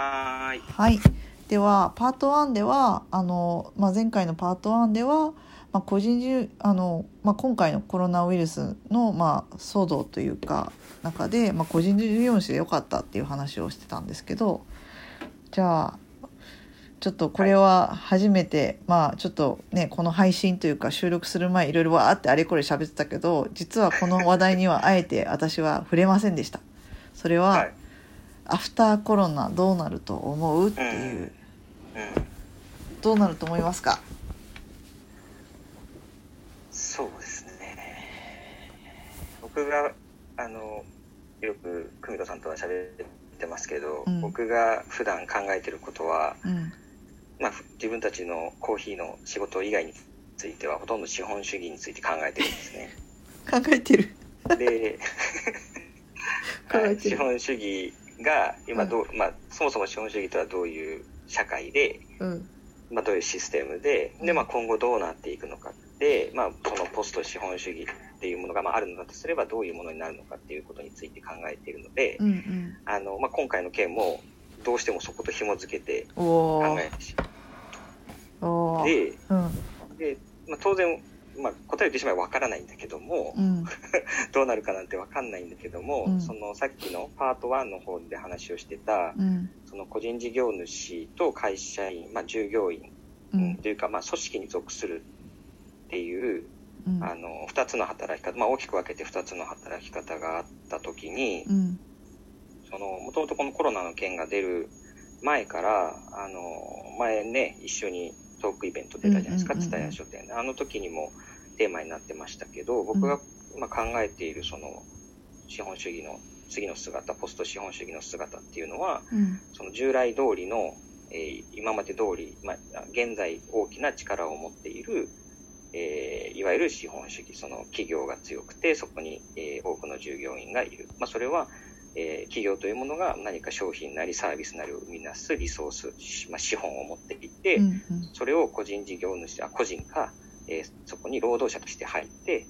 はーい。はい。では、パート1では、あの、まあ、前回のパート1では、まあ、個人じあの、まあ、今回のコロナウイルスの、まあ、騒動というか、中で、まあ、個人事業主でよかったっていう話をしてたんですけど、じゃあ、ちょっとこれは初めて、まあちょっとねこの配信というか収録する前いろいろわーってあれこれ喋ってたけど実はこの話題にはあえて私は触れませんでしたそれは、はい。アフターコロナどうなると思う？っていう、うん。どうなると思いますか？そうですね。僕が、あの、よく久美子さんとは喋ってますけど、うん僕が普段考えてることは、うんまあ、自分たちのコーヒーの仕事以外については、ほとんど資本主義について考えてるんですね。考えてるで、はい資本主義が今どう、まあ、そもそも資本主義とはどういう社会で、うん。まあ、どういうシステムで、で、まあ、今後どうなっていくのかで、まあ、そのポスト資本主義っていうものがまああるのだとすればどういうものになるのかっていうことについて考えているので、うんうん。あの、まあ、今回の件もどうしてもそこと紐付けて考えてしまう。で、うん。で、まあ、当然、まあ、答えを言ってしまえばわからないんだけども、うん。どうなるかなんてわかんないんだけども、うん。そのさっきのパート1の方で話をしてた、うん。その個人事業主と会社員、まあ、従業員、うん。というか、まあ、組織に属するっていう、うん。あの、二つの働き方、まあ、大きく分けて二つの働き方があったときに、もともとこのコロナの件が出る前から、あの、前ね、一緒にトークイベント出たじゃないですか、うんうんうん書店。で。あの時にもテーマになってましたけど、僕が、まあ、考えているその、資本主義の次の姿、ポスト資本主義の姿っていうのは、うん。その従来通りの、えー今まで通り、まあ、現在大きな力を持っている、えーいわゆる資本主義、その企業が強くて、そこに、えー多くの従業員がいる。まあ、それは、えー企業というものが何か商品なりサービスなりを生み出すリソース、しまあ、資本を持っていて、うんうん。それを個人事業主、あ個人が、えーそこに労働者として入って、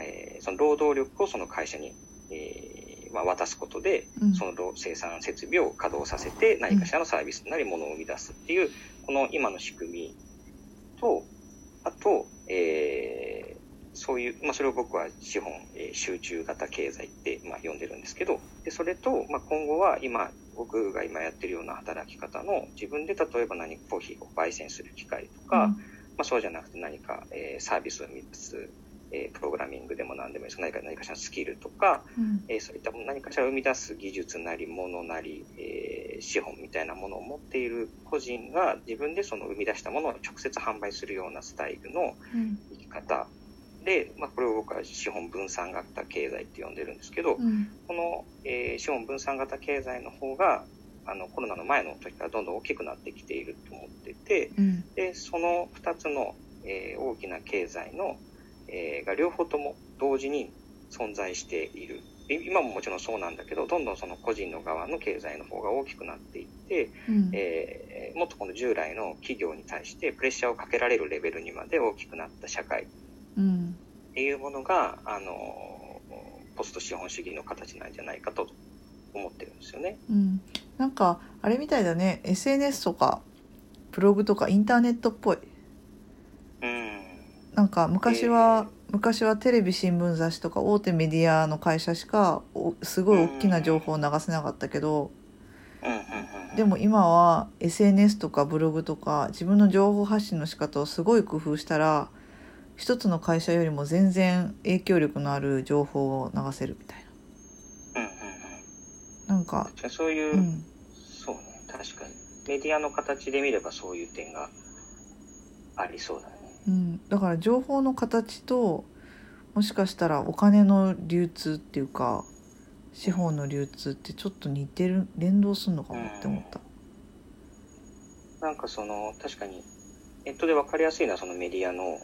えーその労働力をその会社に、えーまあ、渡すことで、うん。その労生産設備を稼働させて何かしらのサービスなりものを生み出すっていう、この今の仕組みと、あと、えーそういう、まあ、それを僕は資本、えー集中型経済って、まあ、呼んでるんですけど、で、それと、まあ、今後は今、僕が今やってるような働き方の自分で例えば何かコーヒーを焙煎する機械とか、まあ、そうじゃなくて何か、えーサービスを生み出す、えープログラミングでも何でもいいです。何か、何かしらのスキルとか、うん。えーそういった何かしら生み出す技術なり、ものなり、えー資本みたいなものを持っている個人が自分でその生み出したものを直接販売するようなスタイルのうん。生き方。で、まあ、これを僕は資本分散型経済って呼んでるんですけど、うん。この、えー資本分散型経済の方が、あの、コロナの前の時からどんどん大きくなってきていると思ってて、うん。で、その2つの、えー大きな経済の、えーが両方とも同時に存在している。で今ももちろんそうなんだけど、どんどんその個人の側の経済の方が大きくなっていって、うん。えーもっとこの従来の企業に対してプレッシャーをかけられるレベルにまで大きくなった社会。うん。っていうものが、あの、ポスト資本主義の形なんじゃないかと思ってるんですよね。うんなんかあれみたいだね SNS とかブログとかインターネットっぽいうん。なんか昔は、昔はテレビ新聞雑誌とか大手メディアの会社しかおすごい大きな情報を流せなかったけど。でも今は SNS とかブログとか自分の情報発信の仕方をすごい工夫したら一つの会社よりも全然影響力のある情報を流せるみたい。ななんかそういう、うんそうね、確かに。メディアの形で見ればそういう点がありそうだね。うん、だから情報の形ともしかしたらお金の流通っていうか資本の流通ってちょっと似てる連動するのかもって思った。なんかその、確かに、ネットで分かりやすいのはそのメディアの、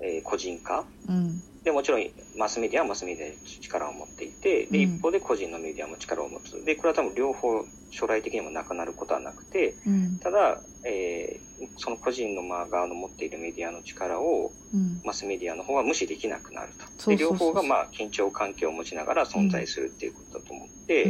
えー個人化うんで、もちろんマスメディアはマスメディアで力を持っていて、で、うん。一方で個人のメディアも力を持つ。で、これは多分両方将来的にもなくなることはなくて、うん。ただ、えーその個人の側の持っているメディアの力をうん。マスメディアの方は無視できなくなると。で、両方がまあ緊張関係を持ちながら存在するっていうことだと思って、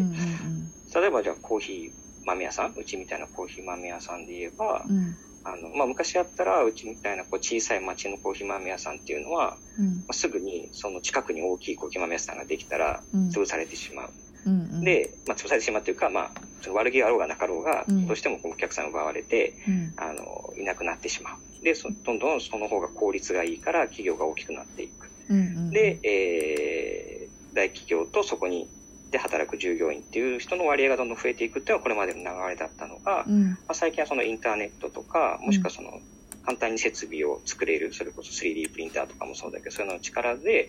例えばじゃあコーヒー豆屋さん、うちみたいなコーヒー豆屋さんで言えば、うんあの、まあ、昔やったら、うちみたいなこう小さい町のコーヒー豆屋さんっていうのは、うんまあ、すぐにその近くに大きいコーヒー豆屋さんができたら、うん潰されてしまう。うんうんで、まあ、潰されてしまうというか、まあ、悪気があろうがなかろうが、うんどうしてもお客さんを奪われて、うんあの、いなくなってしまう。で、そどんどんその方が効率がいいから企業が大きくなっていく。うんうんで、えー、大企業とそこに、で働く従業員っていう人の割合がどんどん増えていくっていうのはこれまでの流れだったのが、うん。まあ、最近はそのインターネットとか、もしくはその簡単に設備を作れる、それこそ 3D プリンターとかもそうだけど、そういうのの力で、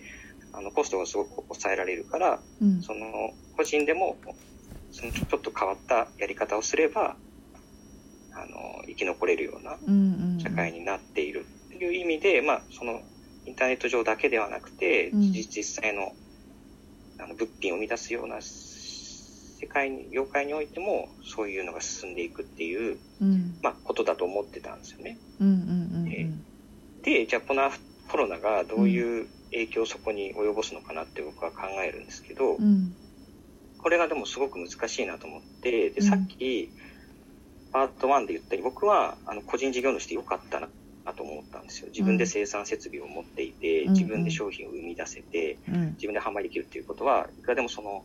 あの、コストがすごく抑えられるから、うん。その、個人でも、そのちょっと変わったやり方をすれば、あの、生き残れるような社会になっているっていう意味で、まあ、その、インターネット上だけではなくて、うん。実実際の、あの、物品を生み出すような世界に、業界においても、そういうのが進んでいくっていう、うん。まあ、ことだと思ってたんですよね。うんうんうんで、じゃあこのコロナがどういう影響をそこに及ぼすのかなって僕は考えるんですけど、うん。これがでもすごく難しいなと思って、で、うん。さっき、パート1で言ったように、僕は、あの、個人事業主でよかったな、と思ったんですよ。自分で生産設備を持っていて、うん自分で商品を生み出せて、うん自分で販売できるっていうことは、いくらでもその、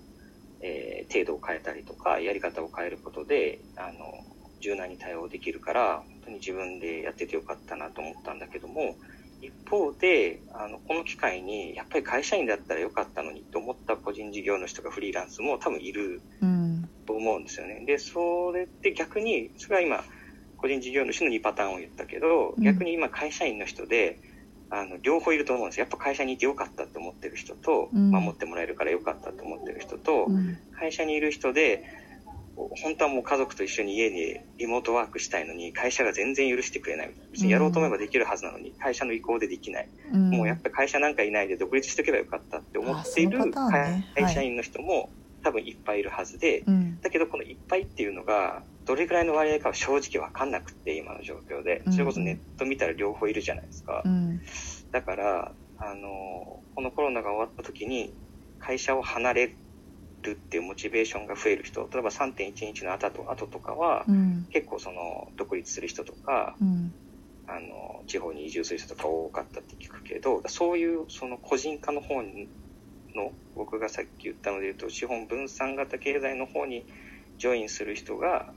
えー程度を変えたりとか、やり方を変えることで、あの、柔軟に対応できるから、本当に自分でやっててよかったなと思ったんだけども、一方で、あの、この機会に、やっぱり会社員だったらよかったのにと思った個人事業主とかフリーランスも多分いるうんと思うんですよね。で、それって逆に、それは今、個人事業主の2パターンを言ったけど、うん。逆に今会社員の人で、あの、両方いると思うんです。よ。やっぱ会社にいてよかったって思ってる人と、うん。守ってもらえるからよかったって思ってる人と、うん。会社にいる人で、本当はもう家族と一緒に家にリモートワークしたいのに、会社が全然許してくれない。別にやろうと思えばできるはずなのに、会社の意向でできない。うん。もうやっぱり会社なんかいないで独立しておけばよかったって思っている会会社員の人も多分いっぱいいるはずで、うん。だけどこのいっぱいっていうのが、どれぐらいの割合かは正直わかんなくって、今の状況で。それこそネット見たら両方いるじゃないですかう。んだから、あの、このコロナが終わった時に、会社を離れるっていうモチベーションが増える人、例えば3.11の後と後とかは、うん結構その、独立する人とか、うんあの、地方に移住する人とか多かったって聞くけど、そういうその個人化の方にの、僕がさっき言ったので言うと、資本分散型経済の方にジョインする人が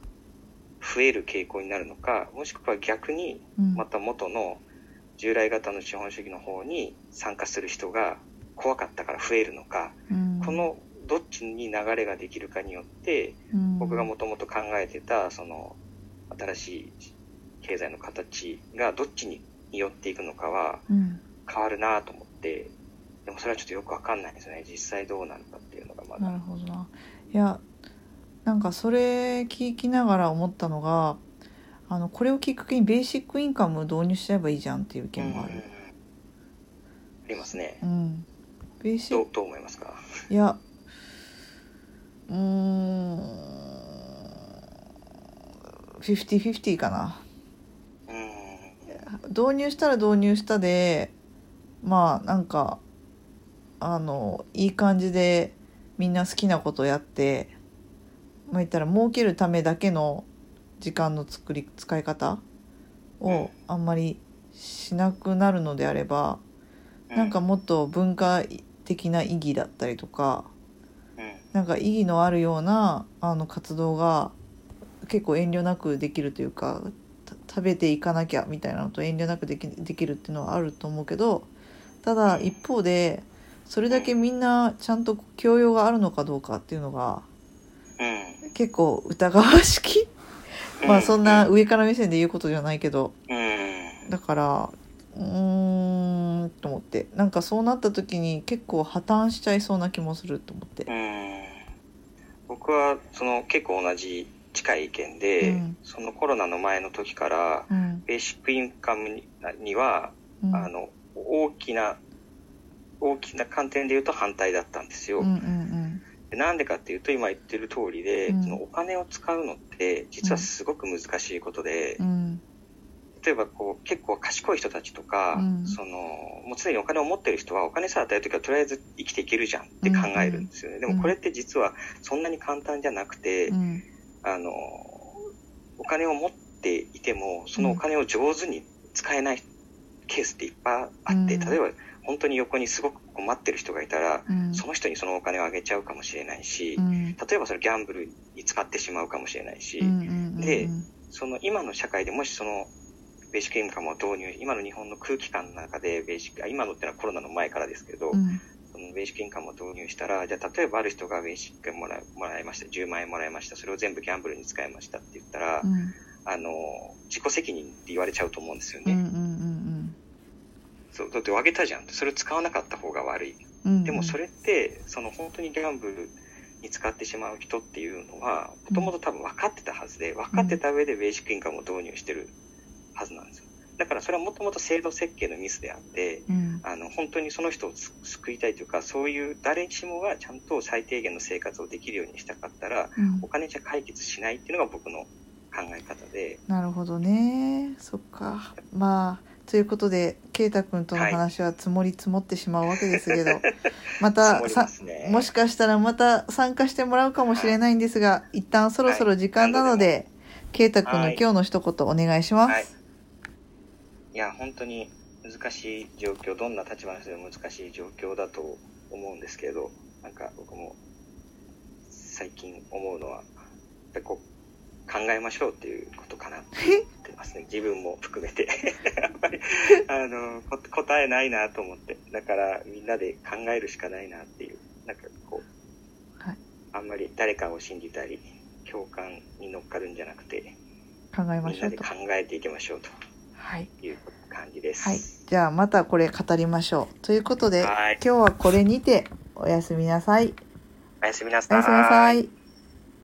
増える傾向になるのか、もしくは逆にうん。また元の従来型の資本主義の方に参加する人が怖かったから増えるのか、うん。このどっちに流れができるかによって、うん。僕がもともと考えてた、その、新しい経済の形がどっちに寄っていくのかはうん。変わるなと思って、でもそれはちょっとよくわかんないですね。実際どうなるかっていうのがまだ。なるほどな。いやなんかそれ聞きながら思ったのがあのこれをきっかけにベーシックインカム導入しちゃえばいいじゃんっていう意見もある、うん。ありますね。う。ん、ベーシック。どうどう思いますか？いやうーん50-50かな。うん。導入したら導入したでまあなんかあのいい感じでみんな好きなことやってまあ言ったら儲けるためだけの時間の作り使い方をあんまりしなくなるのであればなんかもっと文化的な意義だったりとかうん、なんか意義のあるようなあの活動が結構遠慮なくできるというかた食べていかなきゃみたいなのと遠慮なくできできるっていうのはあると思うけどただ一方でそれだけみんなちゃんと教養があるのかどうかっていうのがうん。結構疑わしきまあそんな上から目線で言うことじゃないけどうん。だからうーんと思ってなんかそうなった時に結構破綻しちゃいそうな気もすると思ってう。ん。僕は、その結構同じ近い意見で、うんそのコロナの前の時から、うんベーシックインカムにには、うんあの、大きな、大きな観点で言うと反対だったんですよ。うんうんでなんでかっていうと、今言ってる通りで、うんそのお金を使うのって、実はすごく難しいことで、うんうん例えばこう、結構賢い人たちとか、うんその、もう常にお金を持ってる人は、お金さえ与えるときは、とりあえず生きていけるじゃんって考えるんですよね。でもこれって実は、そんなに簡単じゃなくて、うんあの、お金を持っていても、そのお金を上手に使えないケースっていっぱいあって、うん。例えば本当に横にすごく困ってる人がいたら、うん。その人にそのお金をあげちゃうかもしれないし、うん。例えばそれギャンブルに使ってしまうかもしれないし、うんうんうんでその今の社会でもしそのベーシックインカムを導入、今の日本の空気感の中でベーシック、あ今のってのはコロナの前からですけど、うん。そのベーシックインカムを導入したら、じゃあ例えばある人がベーシックもらもらいました、10万円もらいました、それを全部ギャンブルに使いましたって言ったら、うん。あの、自己責任って言われちゃうと思うんですよね。うんうんそうだってあげたじゃん。それを使わなかった方が悪い。うんうん。でもそれって、その本当にギャンブルに使ってしまう人っていうのは、もともと多分分かってたはずで、分かってた上でベーシックインカムを導入してるはずなんですよ。だからそれはもともと制度設計のミスであって、うん。あの、本当にその人をす救いたいというか、そういう誰しもがちゃんと最低限の生活をできるようにしたかったら、うん。お金じゃ解決しないっていうのが僕の考え方で、なるほどね。そっか。まあということで圭太君との話は積もり積もってしまうわけですけど、ま積もりたさますね。もしかしたらまた参加してもらうかもしれないんですが、一旦そろそろ時間なので、圭太君の今日の一言お願いします。はい。いや、本当に難しい状況、どんな立場の人でも難しい状況だと思うんですけど、なんか僕も最近思うのは、やっぱりこう考えましょうっていうことかなって思ってますね。自分も含めて。やっぱり、あの、こ答えないなと思って。だからみんなで考えるしかないなっていう、なんかこう、はいあんまり誰かを信じたり、共感に乗っかるんじゃなくて、考えまみんなで。考えていきましょうと。はい。いう感じです。はい。じゃあまたこれ語りましょう。ということで、はい今日はこれにておやすみなさい。おやすみなさい。おやすみなさい。